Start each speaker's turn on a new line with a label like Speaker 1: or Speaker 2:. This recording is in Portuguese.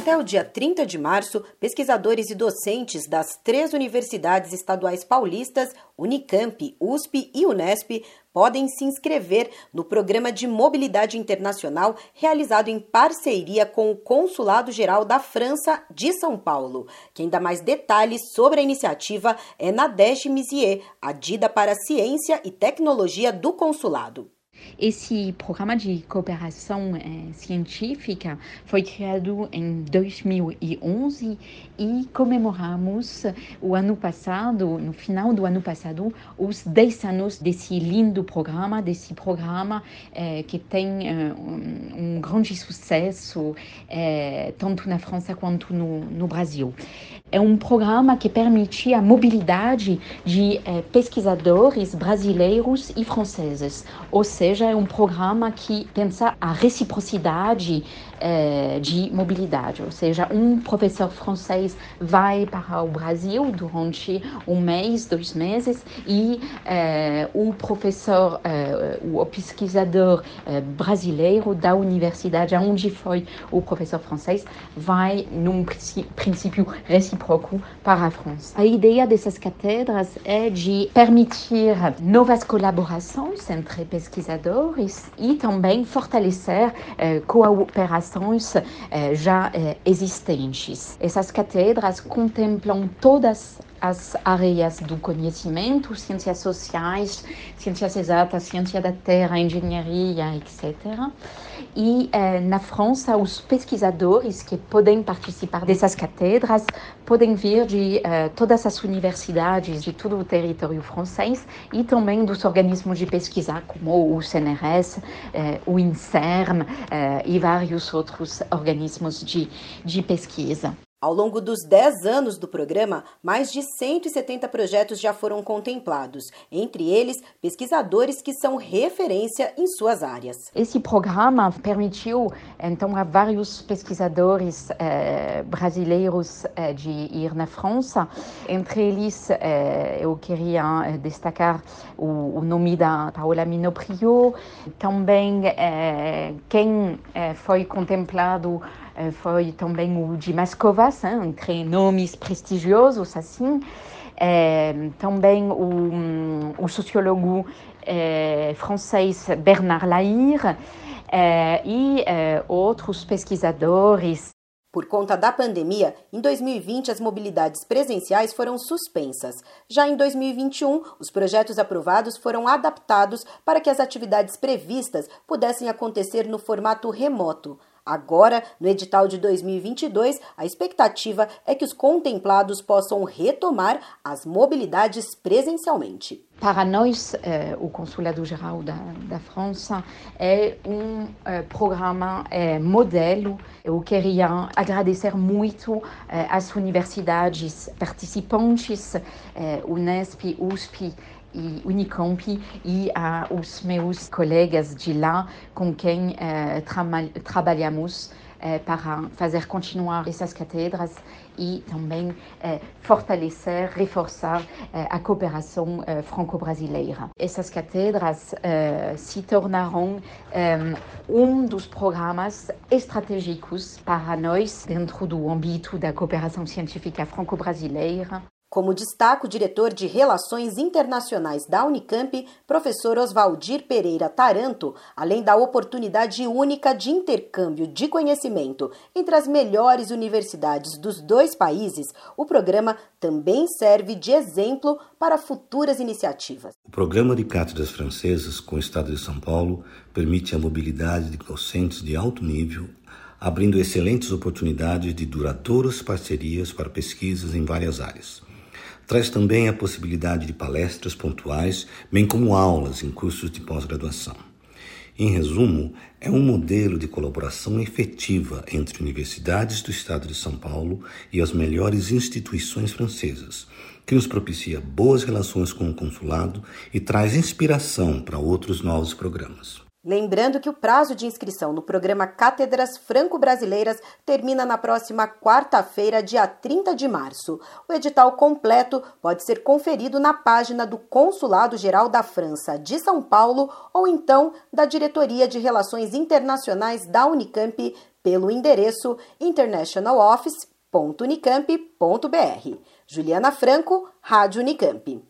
Speaker 1: Até o dia 30 de março, pesquisadores e docentes das três universidades estaduais paulistas, Unicamp, USP e Unesp, podem se inscrever no Programa de Mobilidade Internacional realizado em parceria com o Consulado Geral da França de São Paulo. Quem dá mais detalhes sobre a iniciativa é Nadege Mizier, adida para Ciência e Tecnologia do Consulado.
Speaker 2: Esse programa de cooperação eh, científica foi criado em 2011 e comemoramos o ano passado, no final do ano passado, os 10 anos desse lindo programa, desse programa eh, que tem eh, um, um, grande sucesso tanto na França quanto no, no, Brasil. É um programa que permite a mobilidade de pesquisadores brasileiros e franceses, ou seja, é um programa que pensa a reciprocidade é, de mobilidade, ou seja, um professor francês vai para o Brasil durante um mês, dois meses, e é, o professor, é, o pesquisador brasileiro da universidade onde foi o professor francês vai, num princípio recíproco, para a França. A ideia dessas cátedras é de permitir novas colaborações entre pesquisadores e também fortalecer cooperação eh, já eh, existentes. Essas cátedras contemplam todas as áreas do conhecimento, ciências sociais, ciências exatas, ciência da terra, engenharia, etc. E eh, na França, os pesquisadores que podem participar dessas cátedras podem vir de eh, todas as universidades de todo o território francês e também dos organismos de pesquisa, como o CNRS, eh, o INSERM eh, e vários outros organismos de, de pesquisa.
Speaker 1: Ao longo dos 10 anos do programa, mais de 170 projetos já foram contemplados, entre eles pesquisadores que são referência em suas áreas.
Speaker 2: Esse programa permitiu, então, a vários pesquisadores eh, brasileiros eh, de ir na França. Entre eles, eh, eu queria eh, destacar o, o, nome da Paola Minoprio, também eh, quem eh, foi contemplado foi também o de Mascovas, entre nomes prestigiosos assim. É, também o, o sociólogo é, francês Bernard Lahire é, e outros pesquisadores.
Speaker 1: Por conta da pandemia, em 2020 as mobilidades presenciais foram suspensas. Já em 2021, os projetos aprovados foram adaptados para que as atividades previstas pudessem acontecer no formato remoto. Agora, no edital de 2022, a expectativa é que os contemplados possam retomar as mobilidades presencialmente.
Speaker 2: Para nós, eh, o Consulado Geral da, da, França é um eh, programa eh, modelo. Eu queria agradecer muito eh, às universidades participantes, eh, Unesp, USP e Unicamp e aos meus colegas de lá com quem eh, tra trabalhamos eh, para fazer continuar essas cátedras e também eh, fortalecer, reforçar a cooperação franco-brasileira. Essas cátedras eh, se tornarão um dos programas estratégicos para nós dentro do âmbito da cooperação científica franco-brasileira.
Speaker 1: Como destaca o diretor de Relações Internacionais da Unicamp, professor Oswaldir Pereira Taranto, além da oportunidade única de intercâmbio de conhecimento entre as melhores universidades dos dois países, o programa também serve de exemplo para futuras iniciativas.
Speaker 3: O programa de cátedras francesas com o Estado de São Paulo permite a mobilidade de docentes de alto nível abrindo excelentes oportunidades de duradouras parcerias para pesquisas em várias áreas. Traz também a possibilidade de palestras pontuais, bem como aulas em cursos de pós-graduação. Em resumo, é um modelo de colaboração efetiva entre universidades do Estado de São Paulo e as melhores instituições francesas, que nos propicia boas relações com o consulado e traz inspiração para outros novos programas.
Speaker 1: Lembrando que o prazo de inscrição no programa Cátedras Franco-Brasileiras termina na próxima quarta-feira, dia 30 de março. O edital completo pode ser conferido na página do Consulado Geral da França de São Paulo ou então da Diretoria de Relações Internacionais da Unicamp pelo endereço internationaloffice.unicamp.br. Juliana Franco, Rádio Unicamp.